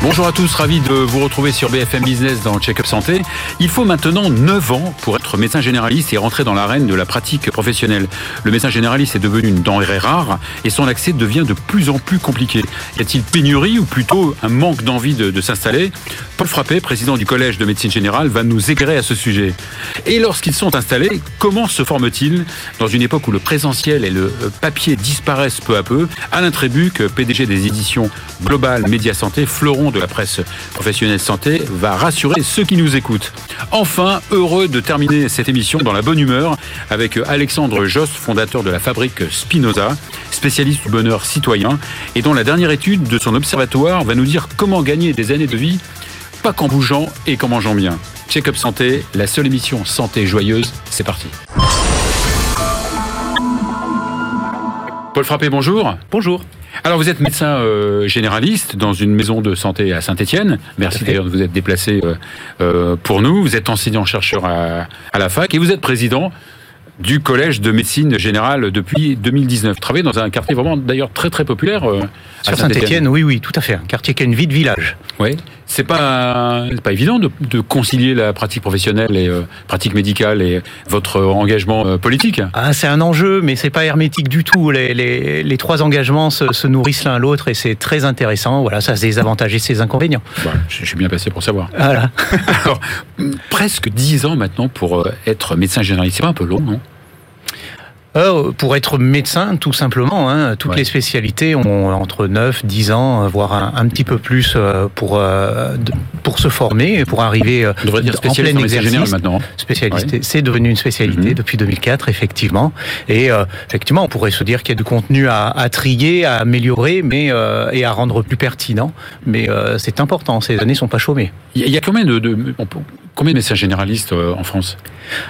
Bonjour à tous, ravi de vous retrouver sur BFM Business dans Check-up Santé. Il faut maintenant 9 ans pour être médecin généraliste et rentrer dans l'arène de la pratique professionnelle. Le médecin généraliste est devenu une denrée rare et son accès devient de plus en plus compliqué. Y a-t-il pénurie ou plutôt un manque d'envie de, s'installer? Paul Frappé, président du Collège de médecine générale, va nous éclairer à ce sujet. Et lorsqu'ils sont installés, comment se forment-ils? Dans une époque où le présentiel et le papier disparaissent peu à peu Alain Trébuc, PDG des éditions Global Média Santé, fleuron de la presse professionnelle santé, va rassurer ceux qui nous écoutent. Enfin, heureux de terminer cette émission dans la bonne humeur avec Alexandre Jost, fondateur de la fabrique Spinoza, spécialiste du bonheur citoyen, et dont la dernière étude de son observatoire va nous dire comment gagner des années de vie, pas qu'en bougeant et qu'en mangeant bien. Check-up Santé, la seule émission santé joyeuse, c'est parti. Paul Frappé, bonjour. Bonjour. Alors vous êtes médecin euh, généraliste dans une maison de santé à Saint-Étienne. Merci d'ailleurs de vous être déplacé euh, euh, pour nous. Vous êtes enseignant-chercheur à, à, la fac et vous êtes président du Collège de médecine générale depuis 2019. Vous travaillez dans un quartier vraiment d'ailleurs très très populaire à Saint-Étienne. oui, oui, tout à fait. Un quartier qui a une vie de village. Oui. C'est pas pas évident de, de, concilier la pratique professionnelle et euh, pratique médicale et votre engagement euh, politique. Ah, c'est un enjeu, mais c'est pas hermétique du tout. Les, les, les trois engagements se, se nourrissent l'un l'autre et c'est très intéressant. Voilà, ça a ses avantages et ses inconvénients. Bon, je suis bien passé pour savoir. Voilà. Alors, presque dix ans maintenant pour euh, être médecin généraliste, c'est pas un peu long, non? Euh, pour être médecin, tout simplement, hein, toutes ouais. les spécialités ont entre 9, 10 ans, voire un, un petit peu plus euh, pour, euh, pour se former, pour arriver On devrait dire en plein exercice. maintenant. Spécialité, ouais. c'est devenu une spécialité Mhm. depuis 2004, effectivement. Et euh, effectivement, on pourrait se dire qu'il y a du contenu à, à trier, à améliorer, mais euh, et à rendre plus pertinent. Mais c'est important. Ces années sont pas chômées. Il y a combien de, de combien de médecins généralistes euh, en France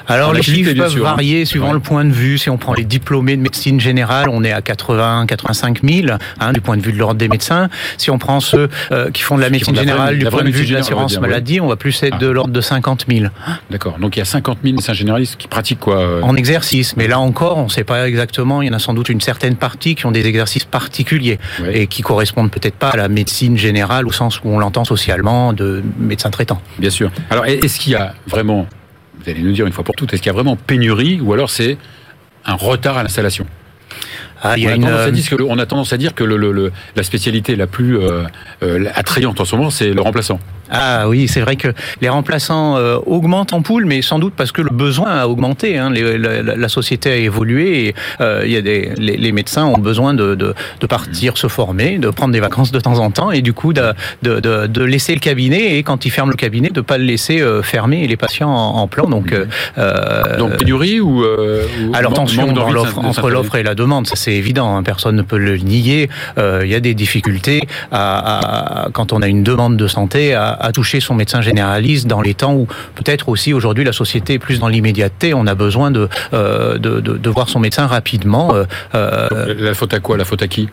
Alors les chiffres peuvent sûr, varier suivant ouais. le point de vue. Si on prend les diplômés de médecine générale, on est à 80, 85 000 hein, du point de vue de l'ordre des médecins. Si on prend ceux euh, qui font de la médecine la vraie- générale, du point de vue de l'assurance maladie, on va plus être Ah. de l'ordre de 50 000 D'accord. Donc il y a 50 000 médecins généralistes qui pratiquent quoi euh, en exercice. Mais là encore, on ne sait pas exactement. Il y en a sans doute une certaine partie qui ont des exercices particuliers Ouais. et qui correspondent peut-être pas à la médecine générale au sens où on l'entend socialement de médecin traitant. Bien sûr. Alors est-ce qu'il y a vraiment, vous allez nous dire une fois pour toutes, est-ce qu'il y a vraiment pénurie ou alors c'est un retard à l'installation Ah, on, a une, à euh, dire que le- on a tendance à dire que le, le- le- la spécialité la plus euh, euh, attrayante en ce moment, c'est le remplaçant. Ah oui, c'est vrai que les remplaçants euh, augmentent en poule, mais sans doute parce que le besoin a augmenté. Hein. Les- la, société a évolué et euh, il y a des, les, les médecins ont besoin de, de, de partir se former, de prendre des vacances de temps en temps et du coup de, de, laisser le cabinet et quand ils ferment le cabinet, de pas le laisser euh, fermer et les patients en, en plan. Donc, euh, euh, Donc pénurie ou, euh, ou alors tension dans l'offre, entre l'offre et la demande, ça c'est évident, hein, personne ne peut le nier. Euh, Il y a des difficultés à, à- quand on a une demande de santé à, à toucher son médecin généraliste dans les temps où peut-être aussi aujourd'hui la société est plus dans l'immédiateté, on a besoin de, euh, de, de, de voir son médecin rapidement. Euh, euh, La faute à quoi? La faute à qui?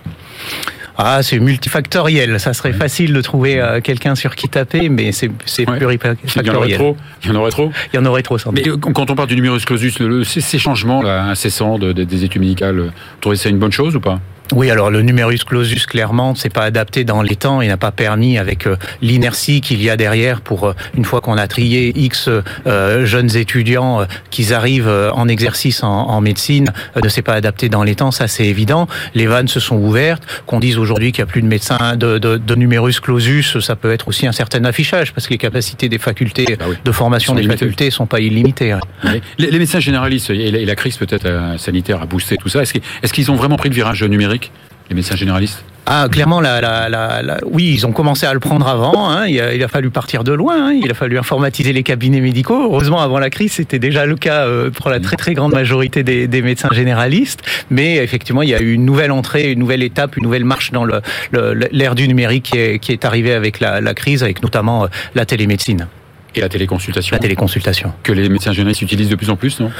Ah, c'est multifactoriel. Ça serait facile de trouver euh, quelqu'un sur qui taper, mais c'est c'est Ouais. Il y en aurait plurifactoriel. trop? Il y en aurait trop? Il y en aurait trop sans. Mais quand on parle du numerus clausus, le- le- ces, ces changements là, incessants de- de- des études médicales, vous trouvez ça une bonne chose ou pas? Oui, alors le numerus clausus, clairement, c'est pas adapté dans les temps et n'a pas permis, avec euh, l'inertie qu'il y a derrière, pour euh, une fois qu'on a trié X euh, jeunes étudiants, euh, qu'ils arrivent en exercice en, en médecine, euh, ne s'est pas adapté dans les temps, ça c'est évident. Les vannes se sont ouvertes. Qu'on dise aujourd'hui qu'il n'y a plus de médecins de, de, de numerus clausus, ça peut être aussi un certain affichage, parce que les capacités des facultés Bah oui. de formation des limitées. facultés sont pas illimitées. les, les médecins généralistes et la, et la crise peut-être sanitaire a boosté tout ça. Est-ce qu'ils est-ce qu'ils ont vraiment pris le virage numérique, les médecins généralistes Ah, clairement, la, la, la, la- oui, ils ont commencé à le prendre avant. Hein. Il, a, il a fallu partir de loin. Hein. Il a fallu informatiser les cabinets médicaux. Heureusement, avant la crise, c'était déjà le cas euh, pour la très très grande majorité des, des médecins généralistes. Mais effectivement, il y a eu une nouvelle entrée, une nouvelle étape, une nouvelle marche dans le- le- l'ère du numérique qui est, qui est arrivée avec la, la crise, avec notamment euh, la télémédecine, et la téléconsultation la téléconsultation. que les médecins généralistes utilisent de plus en plus, non?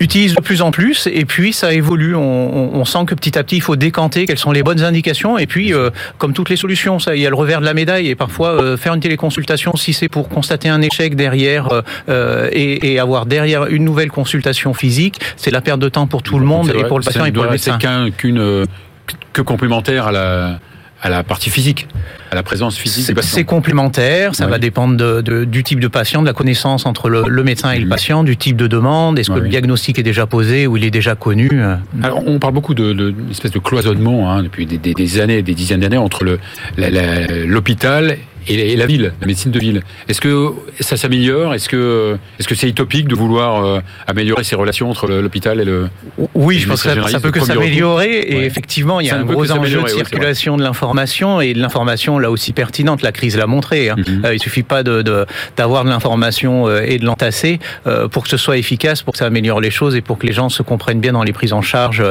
Utilise de plus en plus et puis ça évolue. On, on, sent que petit à petit il faut décanter quelles sont les bonnes indications et puis euh, comme toutes les solutions, ça il y a le revers de la médaille et parfois euh, faire une téléconsultation si c'est pour constater un échec derrière euh, et, et, avoir derrière une nouvelle consultation physique, c'est la perte de temps pour tout le monde et pour le patient et pour le médecin. qu'une que complémentaire à la à la partie physique, à la présence physique C'est complémentaire, ça va dépendre de, du type de patient, de la connaissance entre le, médecin et le mhm. patient, du type de demande, est-ce que le diagnostic est déjà posé ou il est déjà connu euh. Alors on parle beaucoup de, de espèce de cloisonnement hein, depuis des, des, années, des dizaines d'années entre l'hôpital et la ville, la médecine de ville. Est-ce que ça s'améliore? Est-ce que est-ce que c'est utopique de vouloir euh, améliorer ces relations entre l'hôpital et le Oui, je pense que ça, peut que s'améliorer. Et effectivement, il y a un gros enjeu de circulation de l'information et de l'information là aussi pertinente. La crise l'a montré. Hein. Euh, il suffit pas de d'avoir de, l'information euh, et de l'entasser pour que ce soit efficace, pour que ça améliore les choses et pour que les gens se comprennent bien dans les prises en charge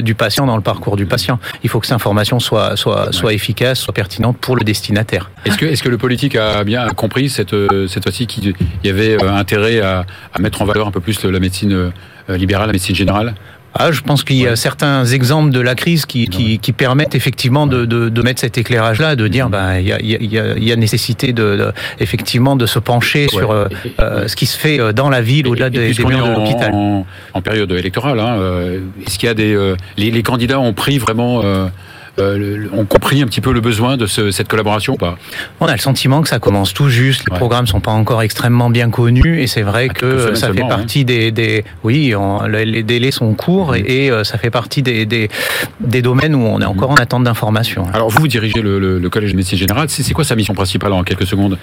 du patient, dans le parcours du patient. Il faut que cette information soit soit soit efficace, soit pertinente pour le destinataire. Est-ce que est-ce que le politique a bien compris cette, euh, cette fois-ci qu'il y avait euh, intérêt à, mettre en valeur un peu plus la médecine euh, libérale, la médecine générale? Ah, je pense qu'il y a certains exemples de la crise qui, qui, qui permettent effectivement de, de, de, mettre cet éclairage-là, de dire ben il y a, y a, y a nécité de, effectivement de se pencher sur ce qui se fait dans la ville au-delà des, des murs de l'hôpital. En, en, période électorale, hein, est-ce qu'il y a des les, les, candidats ont pris vraiment euh, ont compris un petit peu le besoin de cette collaboration ou pas On a le sentiment que ça commence tout juste. Les programmes sont pas encore extrêmement bien connus et c'est vrai que ça fait partie hein. des, des, oui, les délais sont courts et, euh, ça fait partie des, des, des, domaines où on est encore en attente d'informations. Alors vous, vous dirigez le, le, collège de médecine générale. C'est quoi sa mission principale en quelques secondes?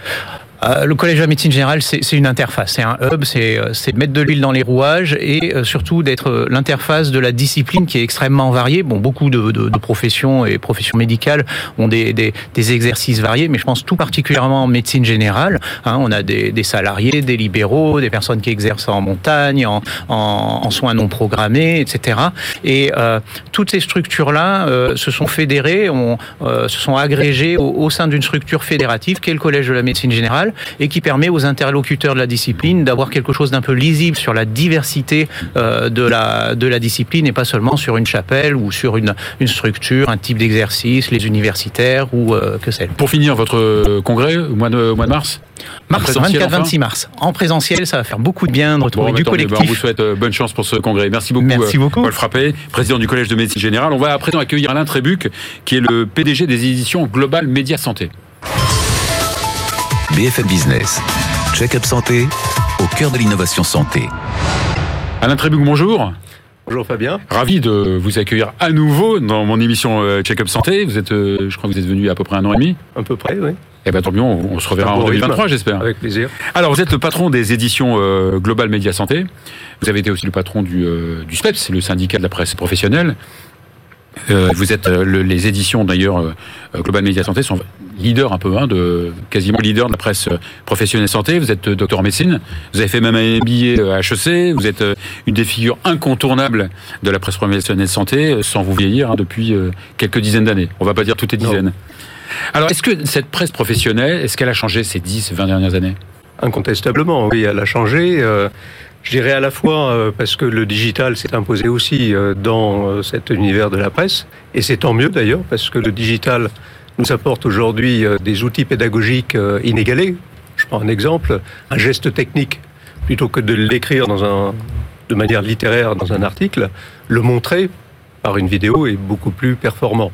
Euh, le collège de médecine générale, c'est une interface, c'est un hub, c'est mettre de l'huile dans les rouages et surtout d'être l'interface de la discipline qui est extrêmement variée. Bon, beaucoup de, professions et professions médicales ont des, exercices variés, mais je pense tout particulièrement en médecine générale. Hein, on a des, salariés, des libéraux, des personnes qui exercent en montagne, en, soins non programmés, etc. Et euh, toutes ces structures-là euh, se sont fédérées, euh, se sont agrégées au sein d'une structure fédérative qui est le Collège de la médecine générale et qui permet aux interlocuteurs de la discipline d'avoir quelque chose d'un peu lisible sur la diversité euh, de, la, de la discipline et pas seulement sur une chapelle ou sur une, une structure, un type d'exercice, les universitaires ou euh, que sais-je. Pour finir, votre euh, congrès au mois de, mois de mars? Mars, 24-26 mars. En présentiel, ça va faire beaucoup de bien de retrouver du collectif. on vous souhaite bonne chance pour ce congrès. Merci beaucoup, Merci beaucoup. Paul Frappé, président du Collège de médecine générale. On va à présent accueillir Alain Trébuc, qui est le PDG des éditions Global Média Santé. BFM Business, check-up santé, au cœur de l'innovation santé. Alain Trébuc, bonjour. Bonjour Fabien. Ravi de vous accueillir à nouveau dans mon émission euh, Check-up Santé. Vous êtes, euh, je crois que vous êtes venu à peu près un an et demi. À peu près, oui. Eh bien, tant mieux, on, se reverra en 2023, j'espère. Avec plaisir. Alors, vous êtes le patron des éditions euh, Global Média Santé. Vous avez été aussi le patron du, du SPEPS, le syndicat de la presse professionnelle. Euh, vous êtes euh, les éditions d'ailleurs euh, Global Media Santé sont leaders un peu, hein, de quasiment leader de la presse professionnelle santé. Vous êtes docteur en médecine, vous avez fait même un MBA à HEC. Vous êtes une des figures incontournables de la presse professionnelle santé, sans vous vieillir hein, depuis quelques dizaines d'années. On va pas dire toutes les dizaines. Alors, est-ce que cette presse professionnelle, est-ce qu'elle a changé ces 10, 20 dernières années? Incontestablement, oui, elle a changé. Je dirais à la fois euh, parce que le digital s'est imposé aussi euh, dans euh, cet univers de la presse, et c'est tant mieux d'ailleurs, parce que le digital nous apporte aujourd'hui des outils pédagogiques inégalés. Je prends un exemple, un geste technique, plutôt que de l'écrire de manière littéraire dans un article, le montrer par une vidéo est beaucoup plus performant.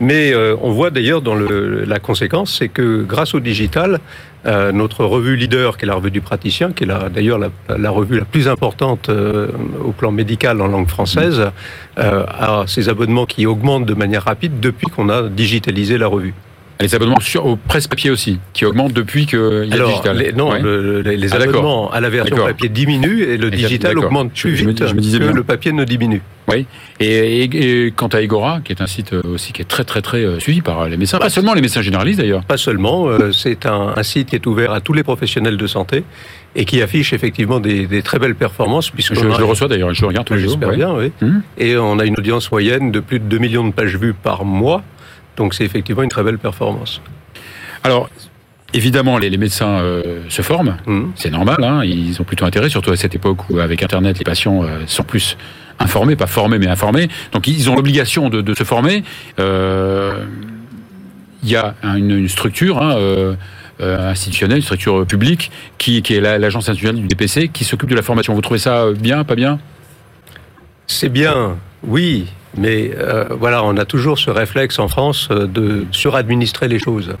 Mais on voit d'ailleurs dans le, la conséquence, c'est que grâce au digital, euh, notre revue leader, qui est la revue du praticien, qui est d'ailleurs la, revue la plus importante euh, au plan médical en langue française, euh, a ses abonnements qui augmentent de manière rapide depuis qu'on a digitalisé la revue. Les abonnements sur, au presse-papier aussi, qui augmentent depuis qu'il y a Alors, digital. Les, non, les ah, abonnements à la version papier diminuent et le digital augmente plus vite je me, disais que le papier ne diminue. Oui. Et, et, quant à Egora, qui est un site euh, aussi qui est très très très euh, suivi par les médecins, pas seulement les médecins généralistes d'ailleurs. Pas seulement, euh, c'est un, un, site qui est ouvert à tous les professionnels de santé et qui affiche effectivement des, des très belles performances. Puisque je, je le reçois d'ailleurs, je le regarde tous les jours. J'espère bien, oui. Hum. Et on a une audience moyenne de plus de 2 millions de pages vues par mois, donc c'est effectivement une très belle performance. Alors, Évidemment, les, médecins euh, se forment, Mhm. c'est normal, hein, ils ont plutôt intérêt, surtout à cette époque où avec Internet, les patients euh, sont plus informés, pas formés, mais informés. Donc ils ont l'obligation de, de se former. Euh, Il y a un- une, une structure hein, institutionnelle, une structure publique, qui, qui est la- l'agence institutionnelle du DPC, qui s'occupe de la formation. Vous trouvez ça bien, pas bien? C'est bien, oui, mais euh, voilà, on a toujours ce réflexe en France euh, de suradministrer les choses.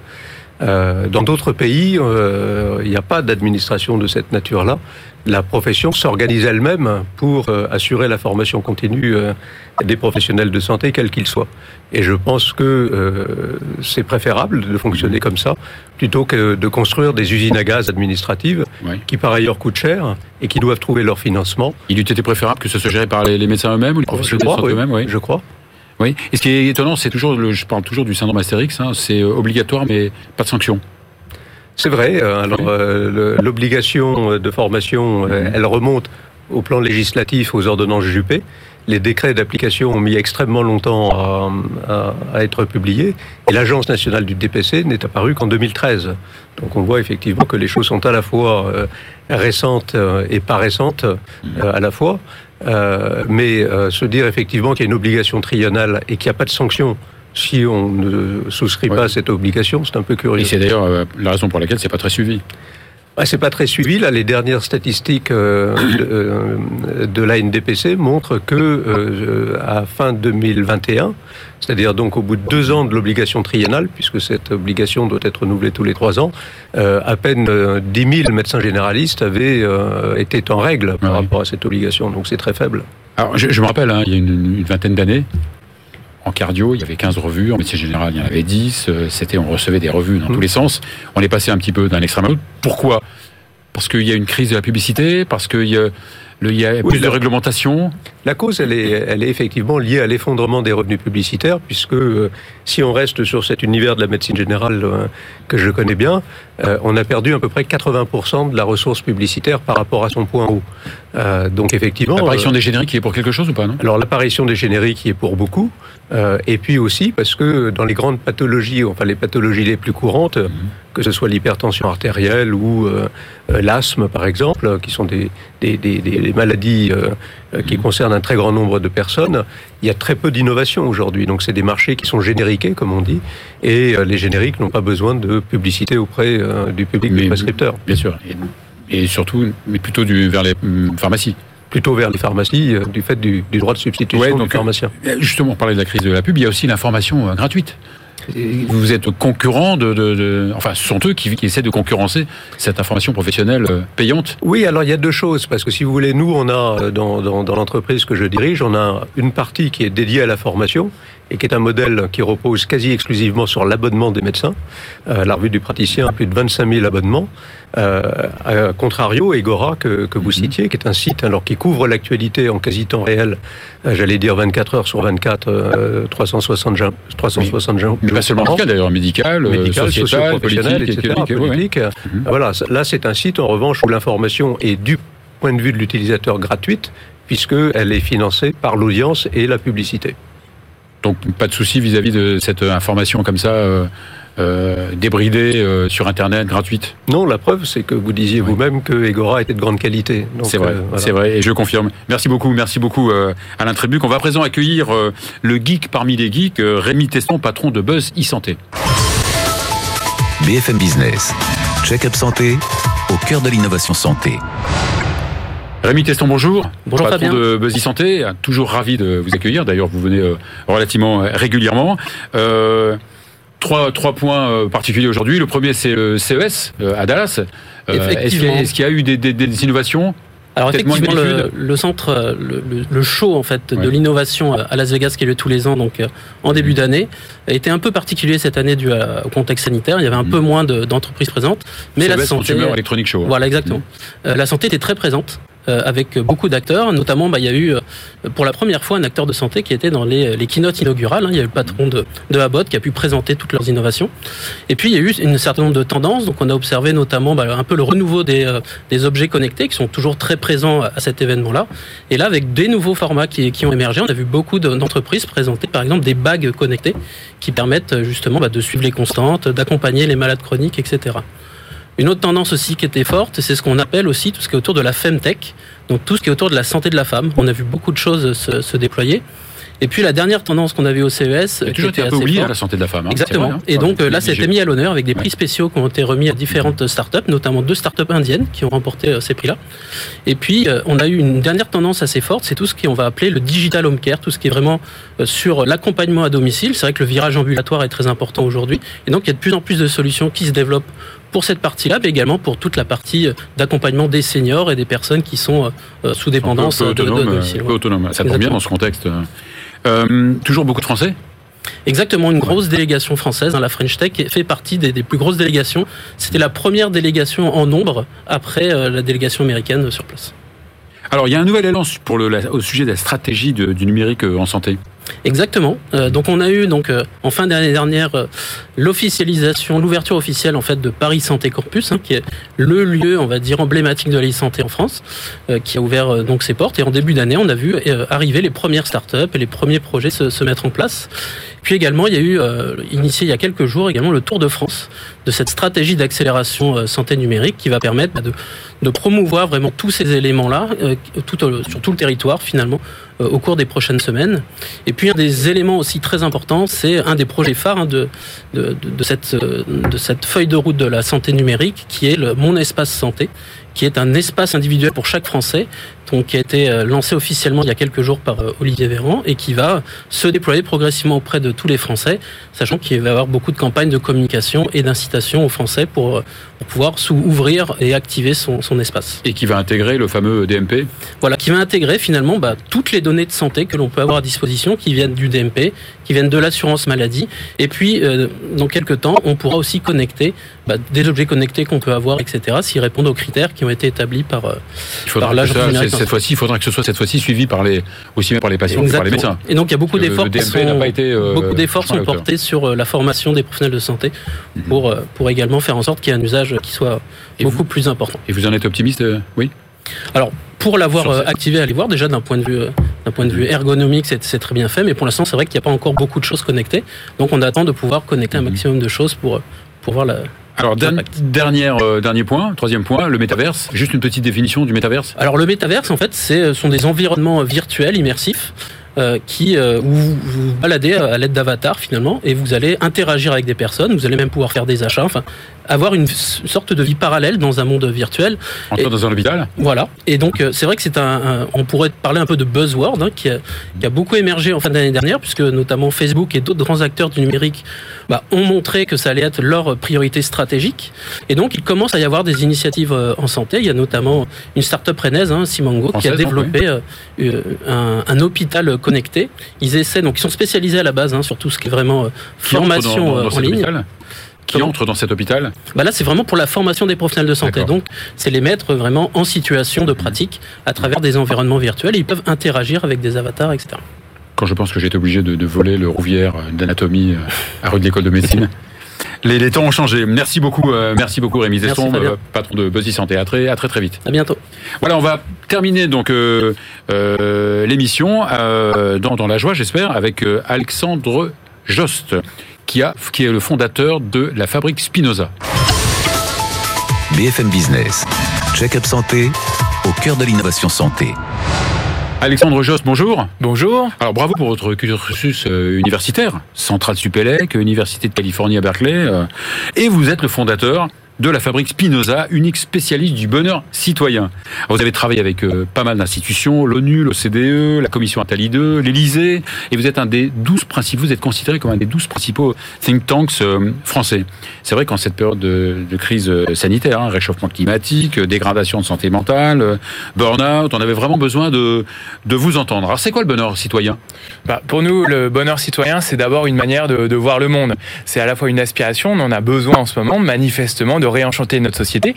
Euh, dans d'autres pays, euh, il n'y a pas d'administration de cette nature-là. La profession s'organise elle-même pour euh, assurer la formation continue des professionnels de santé, quels qu'ils soient. Et je pense que euh, c'est préférable de fonctionner comme ça, plutôt que de construire des usines à gaz administratives Oui. qui par ailleurs coûtent cher et qui doivent trouver leur financement. Il eût été préférable que ce soit géré par les, les médecins eux-mêmes ou les professionnels de crois, santé oui. eux-mêmes oui. Je crois. Oui. Et ce qui est étonnant, c'est toujours, le, je parle toujours du syndrome Astérix, hein, c'est euh, obligatoire mais pas de sanction. C'est vrai. euh, Alors, Oui. euh, l'obligation de formation, euh, elle remonte au plan législatif aux ordonnances Juppé. Les décrets d'application ont mis extrêmement longtemps à, à- à être publiés. Et l'Agence nationale du DPC n'est apparue qu'en 2013. Donc on voit effectivement que les choses sont à la fois euh, récentes et pas récentes euh, à la fois. Euh, mais euh, se dire effectivement qu'il y a une obligation triennale et qu'il n'y a pas de sanction si on ne souscrit Ouais. pas à cette obligation, c'est un peu Et curieux. c'est d'ailleurs euh, la raison pour laquelle c'est pas très suivi. Ah, c'est pas très suivi. Là, les dernières statistiques euh, de, euh, de l'ANDPC montrent que euh, à fin 2021, c'est-à-dire donc au bout de deux ans de l'obligation triennale, puisque cette obligation doit être renouvelée tous les trois ans, euh, à peine euh, 10 000 médecins généralistes avaient été en règle par rapport à cette obligation. Donc c'est très faible. Alors, je, je me rappelle, hein, il y a une, une vingtaine d'années, en cardio, il y avait 15 revues, en médecine générale, il y en avait 10. euh, C'était, on recevait des revues dans Mhm. tous les sens. On est passé un petit peu d'un extrême à l'autre. Pourquoi? Parce qu'il y a une crise de la publicité, parce qu'il y a, le, il y a Oui, plus de réglementation. La cause, elle est, elle est effectivement liée à l'effondrement des revenus publicitaires, puisque euh, si on reste sur cet univers de la médecine générale euh, que je connais bien, euh, on a perdu à peu près 80% de la ressource publicitaire par rapport à son point haut. Donc effectivement, L'apparition des génériques qui est pour quelque chose ou pas, non? Alors l'apparition des génériques y est pour beaucoup, et puis aussi parce que dans les grandes pathologies, enfin les pathologies les plus courantes, Mhm. que ce soit l'hypertension artérielle ou l'asthme par exemple, qui sont des, des, des, des- des maladies qui Mhm. concernent un très grand nombre de personnes, il y a très peu d'innovation aujourd'hui. Donc c'est des marchés qui sont génériqués, comme on dit, et euh, les génériques n'ont pas besoin de publicité auprès euh, du public des prescripteurs. Bien sûr. Et, et surtout, mais plutôt du, vers les hum, pharmacies. Plutôt vers les pharmacies, euh, du fait du, du droit de substitution Ouais, du donc, pharmacien. Euh, Justement, on parlait de la crise de la pub, il y a aussi l'information euh, gratuite. Vous êtes concurrent de, de, de- Enfin, ce sont eux qui, qui essaient de concurrencer cette information professionnelle euh, payante. Oui, alors il y a deux choses, parce que si vous voulez, nous, on a, euh, dans, dans, dans l'entreprise que je dirige, on a une partie qui est dédiée à la formation et qui est un modèle qui repose quasi exclusivement sur l'abonnement des médecins. Euh, la revue du praticien a plus de 25 000 abonnements. Euh, à contrario, Egora, que, que vous citiez, qui est un site alors qui couvre l'actualité en quasi temps réel, j'allais dire 24 heures sur 24, euh, 360 jours, 360 jours pas seulement médical, d'ailleurs, médical, euh, médical, sociétal, politique, etc. ouais. Mhm. Voilà, ça- là c'est un site en revanche où l'information est du point de vue de l'utilisateur gratuite, puisqu'elle est financée par l'audience et la publicité. Donc, pas de souci vis-à-vis de cette euh, information comme ça, euh, euh, débridée euh, sur Internet, gratuite. Non, la preuve, c'est que vous disiez Oui. vous-même que Egora était de grande qualité. C'est vrai, euh, voilà. c'est vrai, et je confirme. Merci beaucoup, merci beaucoup euh, Alain Trébuc. On va à présent accueillir euh, le geek parmi les geeks, euh, Rémi Teston, patron de Buzz e-santé. BFM Business. Check-up santé au cœur de l'innovation santé. Rémi Teston, bonjour. Bonjour, Patron Fabien. de Buzz e-santé, toujours ravi de vous accueillir. D'ailleurs, vous venez relativement régulièrement. Euh, Trois, trois points euh, particuliers aujourd'hui. Le premier, c'est le CES euh, à Dallas. Euh, Est-ce qu'il y, a- Effectivement. est-ce qu'il y a eu des, des- des innovations? Alors moins effectivement, le, le centre, le, le- show en fait Ouais. de l'innovation à Las Vegas qui est lieu tous les ans, donc en début d'année, a été un peu particulier cette année dû à- au contexte sanitaire. Il y avait un Mhm. peu moins de- d'entreprises présentes, mais la CES santé. Consumer Electronic Show. hein. Voilà, exactement. Euh, la santé était très présente. Avec beaucoup d'acteurs. Notamment, bah, il y a eu pour la première fois un acteur de santé qui était dans les, les keynotes inaugurales. Hein. Il y a eu le patron de, de Abbott qui a pu présenter toutes leurs innovations. Et puis, il y a eu une certain nombre de tendances. Donc, on a observé notamment bah, un peu le renouveau des, des objets connectés qui sont toujours très présents à cet événement-là. Et là, avec des nouveaux formats qui, qui ont émergé, on a vu beaucoup d'entreprises présenter, par exemple, des bagues connectées qui permettent justement bah, de suivre les constantes, d'accompagner les malades chroniques, etc. Une autre tendance aussi qui était forte, c'est ce qu'on appelle aussi tout ce qui est autour de la femtech, donc tout ce qui est autour de la santé de la femme. On a vu beaucoup de choses se, se déployer. Et puis la dernière tendance qu'on a vue au CES, qui toujours été un peu la santé de la femme. Hein, Exactement. Hein. et donc là, c'était mis à l'honneur avec des prix spéciaux qui ont été remis à différentes startups, notamment deux startups indiennes qui ont remporté euh, ces prix-là. Et puis euh, on a eu une dernière tendance assez forte, c'est tout ce qu'on va appeler le digital home care, tout ce qui est vraiment euh, sur l'accompagnement à domicile. C'est vrai que le virage ambulatoire est très important aujourd'hui, et donc il y a de plus en plus de solutions qui se développent pour cette partie-là, mais également pour toute la partie d'accompagnement des seniors et des personnes qui sont sous dépendance peu autonome, de, domicile. autonome. Ça tombe bien dans ce contexte. Euh, toujours beaucoup de Français? Exactement, une grosse délégation française. Hein, la French Tech fait partie des, plus grosses délégations. C'était la première délégation en nombre après euh, la délégation américaine sur place. Alors, il y a un nouvel élan pour le, au sujet de la stratégie du numérique euh, en santé. Exactement. Euh, donc on a eu donc euh, en fin d'année dernière euh, l'officialisation, l'ouverture officielle en fait de Paris Santé Campus, hein, qui est le lieu, on va dire emblématique de la santé en France, qui a ouvert donc ses portes. Et en début d'année, on a vu arriver les premières startups et les premiers projets se, mettre en place. Puis également, il y a eu initié il y a quelques jours également le Tour de France de cette stratégie d'accélération santé numérique qui va permettre bah, de, promouvoir vraiment tous ces éléments-là sur tout le territoire finalement au cours des prochaines semaines. Et puis un des éléments aussi très importants, c'est un des projets phares hein, de, de, cette, de cette feuille de route de la santé numérique, qui est le Mon Espace Santé, qui est un espace individuel pour chaque Français, donc, qui a été euh, lancé officiellement il y a quelques jours par euh, Olivier Véran et qui va se déployer progressivement auprès de tous les Français, sachant qu'il va y avoir beaucoup de campagnes de communication et d'incitation aux Français pour, euh, pour pouvoir ouvrir et activer son, son, espace. Et qui va intégrer le fameux DMP Voilà, qui va intégrer finalement bah, toutes les données de santé que l'on peut avoir à disposition, qui viennent du DMP, qui viennent de l'assurance maladie. Et puis, dans quelques temps, on pourra aussi connecter bah, des objets connectés qu'on peut avoir, etc., s'ils répondent aux critères qui ont été établis par, par l'âge cette fois-ci, il faudra que ce soit cette fois-ci suivi par les, aussi bien par les patients que par les médecins. Et donc il y a beaucoup d'efforts sont, euh, beaucoup d'efforts sont portés sur euh, la formation des professionnels de santé mhm. pour, euh, pour également faire en sorte qu'il y ait un usage qui soit beaucoup plus important. Et vous en êtes optimiste, oui? Alors, pour l'avoir activé, allez voir, déjà d'un point de vue, d'un point de vue ergonomique, c'est très bien fait, mais pour l'instant, c'est vrai qu'il n'y a pas encore beaucoup de choses connectées. Donc, on attend de pouvoir connecter un mhm. maximum de choses pour, pour voir la, alors, dernière, euh, dernier point, troisième point, le métaverse. Juste une petite définition du métaverse. Alors, le métaverse, en fait, ce sont des environnements virtuels immersifs euh, qui euh, où vous vous baladez à l'aide d'avatars finalement et vous allez interagir avec des personnes, vous allez même pouvoir faire des achats, enfin avoir une sorte de vie parallèle dans un monde virtuel. Entrer dans un hôpital. Voilà. Et donc euh, c'est vrai que c'est un, on pourrait parler un peu de buzzword hein, qui, a, qui, a, beaucoup émergé en fin d'année dernière puisque notamment Facebook et d'autres grands acteurs du numérique bah, ont montré que ça allait être leur priorité stratégique. Et donc il commence à y avoir des initiatives en santé. Il y a notamment une start-up rennaise, hein, Simango, qui a développé un, un hôpital connectés. Ils essaient, donc ils sont spécialisés à la base hein, sur tout ce qui est vraiment euh, formation euh, en ligne. Qui entre dans cet hôpital bah Là, c'est vraiment pour la formation des professionnels de santé. Donc, c'est les mettre vraiment en situation de pratique à travers des environnements virtuels. ils peuvent interagir avec des avatars, etc. Quand je pense que j'ai été obligé de, voler le rouvière d'anatomie euh, à rue de l'école de médecine. Les, temps ont changé. Merci beaucoup, euh, merci beaucoup Rémi Zesson, euh, patron de Buzzy Santé. À très, à très très vite. À bientôt. Voilà, on va terminer donc euh, l'émission dans, dans, la joie, j'espère, avec Alexandre Jost, qui, a, qui est le fondateur de la fabrique Spinoza. BFM Business, check-up santé, au cœur de l'innovation santé. Alexandre Jost, bonjour. Bonjour. Alors bravo pour votre cursus euh, universitaire, Centrale Supélec, Université de Californie à Berkeley, euh, et vous êtes le fondateur de la fabrique Spinoza, unique spécialiste du bonheur citoyen. Vous avez travaillé avec euh, pas mal d'institutions, l'ONU, l'OCDE, la Commission Attali 2, l'Élysée, et vous êtes un des douze principaux, vous êtes considéré comme un des douze principaux think tanks euh, français. C'est vrai qu'en cette période de, de crise euh, sanitaire, hein, réchauffement climatique, dégradation de santé mentale, burn-out, on avait vraiment besoin de, de vous entendre. Alors c'est quoi le bonheur citoyen? Bah, Pour nous, le bonheur citoyen, c'est d'abord une manière de, de voir le monde. C'est à la fois une aspiration, on en a besoin en ce moment, manifestement, de réenchanter notre société.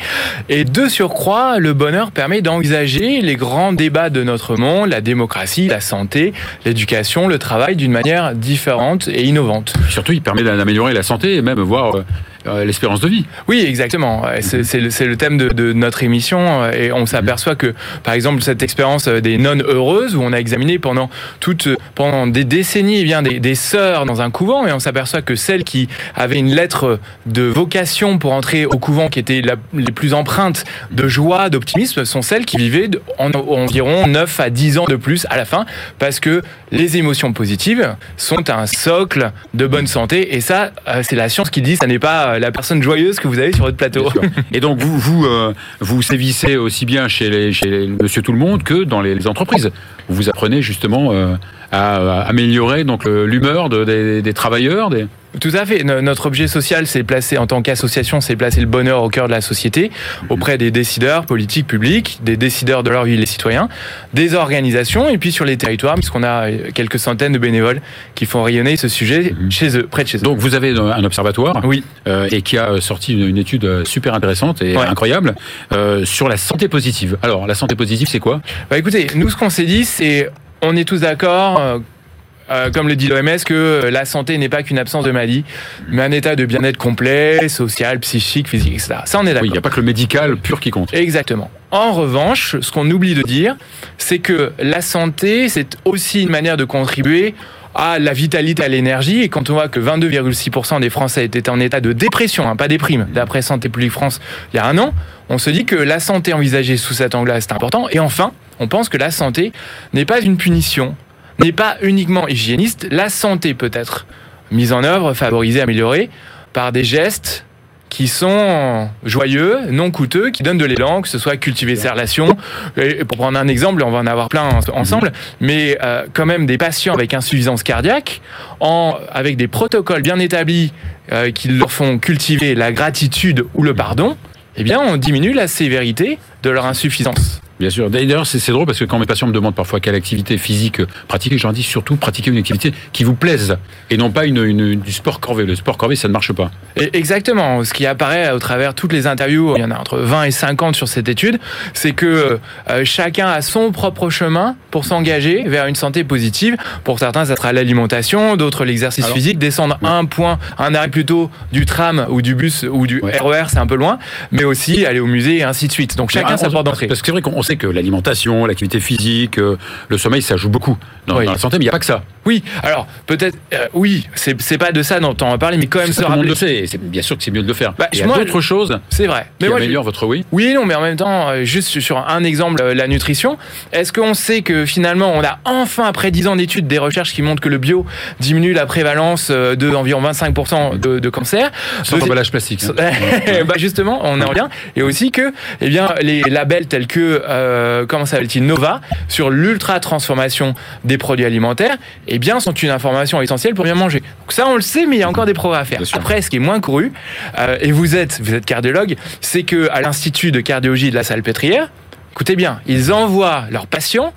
Et de surcroît, le bonheur permet d'envisager les grands débats de notre monde, la démocratie, la santé, l'éducation, le travail d'une manière différente et innovante. Surtout, il permet d'améliorer la santé et même voir euh, l'espérance de vie. Oui, exactement. C'est c'est le, c'est le thème de, de notre émission euh, et on s'aperçoit que, par exemple, cette expérience euh, des nonnes heureuses où on a examiné pendant toutes, pendant des décennies, eh bien des, des sœurs dans un couvent et on s'aperçoit que celles qui avaient une lettre de vocation pour entrer au couvent qui était la, les plus empreintes de joie, d'optimisme, sont celles qui vivaient en, environ 9 à 10 ans de plus à la fin parce que les émotions positives sont un socle de bonne santé et ça, euh, c'est la science qui dit, ça n'est pas euh, la personne joyeuse que vous avez sur votre plateau. Et donc vous vous euh, sévissez aussi bien chez les chez Monsieur Tout le Monde que dans les, entreprises. Vous apprenez justement euh, à, améliorer donc l'humeur de- des, travailleurs. Tout à fait. No- Notre objet social, c'est placer, en tant qu'association, c'est placer le bonheur au cœur de la société, auprès des décideurs politiques publics, des décideurs de leur vie, les citoyens, des organisations, et puis sur les territoires, puisqu'on a euh, quelques centaines de bénévoles qui font rayonner ce sujet Mhm. chez eux, près de chez eux. Donc vous avez un observatoire oui, euh, et qui a sorti une, étude euh, super intéressante et Ouais. incroyable euh, sur la santé positive. Alors la santé positive, c'est quoi? Bah écoutez, nous ce qu'on s'est dit, c'est, on est tous d'accord. euh, euh, comme le dit l'OMS, que euh, la santé n'est pas qu'une absence de maladie, mais un état de bien-être complet, social, psychique, physique, etc. Ça, on est d'accord. Oui, il n'y a pas que le médical pur qui compte. Exactement. En revanche, ce qu'on oublie de dire, c'est que la santé, c'est aussi une manière de contribuer à la vitalité, à l'énergie. Et quand on voit que 22,6% des Français étaient en état de dépression, hein, pas déprime, d'après Santé publique France il y a un an, on se dit que la santé envisagée sous cet angle-là, c'est important. Et enfin, on pense que la santé n'est pas une punition, n'est pas uniquement hygiéniste. La santé peut être mise en œuvre, favorisée, améliorée par des gestes qui sont joyeux, non coûteux, qui donnent de l'élan, que ce soit cultiver ses relations. Et pour prendre un exemple, on va en avoir plein en- ensemble, mais euh, quand même des patients avec insuffisance cardiaque, en, avec des protocoles bien établis euh, qui leur font cultiver la gratitude ou le pardon, eh bien on diminue la sévérité de leur insuffisance. Bien sûr. D'ailleurs, c'est drôle parce que quand mes patients me demandent parfois quelle activité physique pratiquer, je leur dis surtout pratiquer une activité qui vous plaise et non pas une, une- du sport corvé. Le sport corvé, ça ne marche pas. Et exactement. Ce qui apparaît au travers toutes les interviews, il y en a entre 20 et 50 sur cette étude, c'est que euh, chacun a son propre chemin pour s'engager vers une santé positive. Pour certains, ça sera l'alimentation, d'autres l'exercice physique, descendre ouais. un point, un arrêt plutôt du tram ou du bus ou du Ouais. RER, c'est un peu loin, mais aussi aller au musée et ainsi de suite. Donc chacun sa porte d'entrée. Parce que c'est vrai qu'on sait que l'alimentation, l'activité physique, euh, le sommeil, ça joue beaucoup dans, Oui. dans la santé, mais il n'y a pas que ça. Oui, alors peut-être, euh, oui, c'est pas de ça dont on va parler, mais quand même se Ça, tout le monde rappeler. le sait. et c'est bien sûr que c'est mieux de le faire. Bah, il y a moi, d'autres choses C'est vrai. qui Mais moi, je- améliorent votre oui. Oui non, mais en même temps, euh, juste sur un exemple, euh, la nutrition, est-ce qu'on sait que finalement, on a enfin, après 10 ans d'études, des recherches qui montrent que le bio diminue la prévalence euh, de environ 25% de, de cancer? Sans emballage plastique. hein. bah justement, on en revient. Et aussi que, eh bien, les labels tels que, euh, comment s'appelle-t-il, Nova, sur l'ultra transformation des produits alimentaires, eh bien, sont une information essentielle pour bien manger. Donc ça, on le sait, mais il y a encore des progrès à faire. Bien sûr. Après, ce qui est moins couru, euh, et vous êtes, vous êtes cardiologue, c'est que à l'institut de cardiologie de la Salpêtrière, écoutez bien, ils envoient leurs patients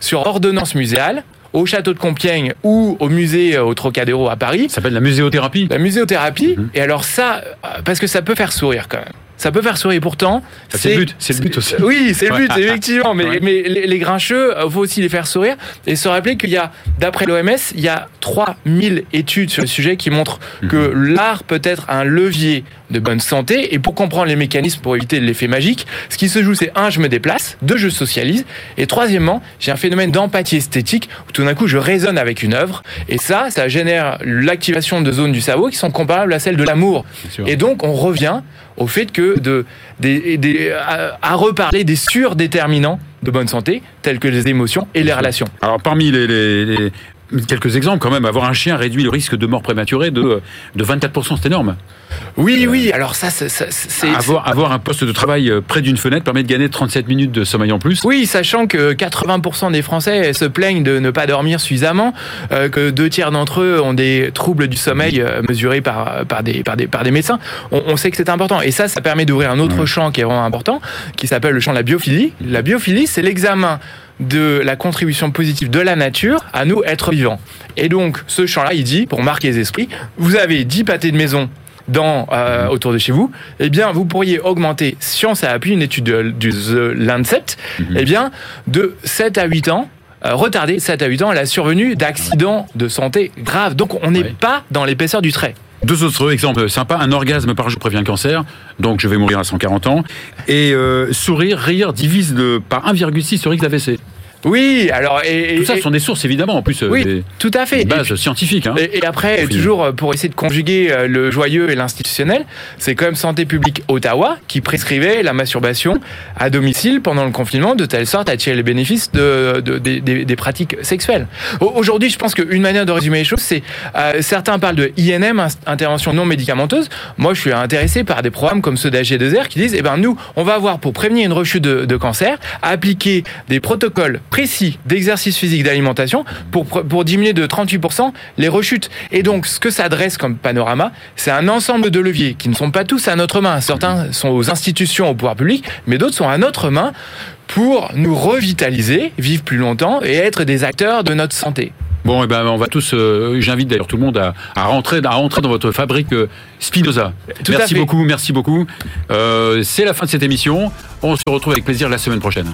sur ordonnance muséale au château de Compiègne ou au musée euh, au Trocadéro à Paris Ça s'appelle la muséothérapie. la muséothérapie. Mhm. Et alors ça, parce que ça peut faire sourire quand même. Ça peut faire sourire pourtant. C'est le but. C'est le but aussi. Oui, c'est le but, Ouais. effectivement. Mais, Ouais. mais les, les grincheux, il faut aussi les faire sourire. Et se rappeler qu'il y a, d'après l'OMS, il y a 3000 études sur le sujet qui montrent Mhm. que l'art peut être un levier de bonne santé. Et pour comprendre les mécanismes, pour éviter l'effet magique, ce qui se joue, c'est un, je me déplace, deux, je socialise. Et troisièmement, j'ai un phénomène d'empathie esthétique où tout d'un coup, je résonne avec une œuvre. Et ça, ça génère l'activation de zones du cerveau qui sont comparables à celles de l'amour. Et donc, on revient au fait que de, des, des- à, à reparler des surdéterminants de bonne santé, tels que les émotions et les relations. Alors parmi les, les- les- quelques exemples quand même, avoir un chien réduit le risque de mort prématurée de, de 24%, c'est énorme. Oui, oui, alors ça, c'est-. Avoir, avoir un poste de travail euh, près d'une fenêtre permet de gagner 37 minutes de sommeil en plus. Oui, sachant que 80% des Français se plaignent de ne pas dormir suffisamment, euh, que deux tiers d'entre eux ont des troubles du sommeil euh, mesurés par, par, des, par, des, par des médecins, on, on sait que c'est important. Et ça, ça permet d'ouvrir un autre champ qui est vraiment important, qui s'appelle le champ de la biophilie. La biophilie, c'est l'examen de la contribution positive de la nature à nous, être vivants. Et donc, ce champ-là, il dit, pour marquer les esprits, vous avez 10 pâtés de maison dans, euh, autour de chez vous, eh bien, vous pourriez augmenter, science a appuyé une étude de- du The Lancet, eh bien, de 7 à 8 ans, euh, retarder 7 à 8 ans la survenue d'accidents de santé graves. Donc, on n'est Ouais. pas dans l'épaisseur du trait. Deux autres exemples sympas. Un orgasme par jour prévient le cancer, donc je vais mourir à 140 ans. Et euh, sourire, rire divise de, par 1,6 le risque d'AVC. Oui, alors, et, Tout et- ça, ce sont des sources, évidemment, en plus, euh, oui, des, tout à fait. des Et bases scientifiques. Hein. Et, et après, toujours euh, pour essayer de conjuguer euh, le joyeux et l'institutionnel, c'est quand même Santé publique Ottawa qui prescrivait la masturbation à domicile pendant le confinement de telle sorte à tirer les bénéfices de, de- des- des, des pratiques sexuelles. Au- Aujourd'hui, je pense qu'une manière de résumer les choses, c'est euh, certains parlent de INM, intervention non médicamenteuse. Moi, je suis intéressé par des programmes comme ceux d'AG2R qui disent, eh ben nous, on va avoir pour prévenir une rechute de, de cancer, appliquer des protocoles précis d'exercice physique d'alimentation pour, pour diminuer de 38% les rechutes. Et donc, ce que ça dresse comme panorama, c'est un ensemble de leviers qui ne sont pas tous à notre main. Certains sont aux institutions, au pouvoir public, mais d'autres sont à notre main pour nous revitaliser, vivre plus longtemps et être des acteurs de notre santé. Bon, eh ben, on va tous. euh, J'invite d'ailleurs tout le monde à, à rentrer, à rentrer dans votre fabrique euh, Spinoza. Tout merci beaucoup, merci beaucoup. Euh, C'est la fin de cette émission. On se retrouve avec plaisir la semaine prochaine.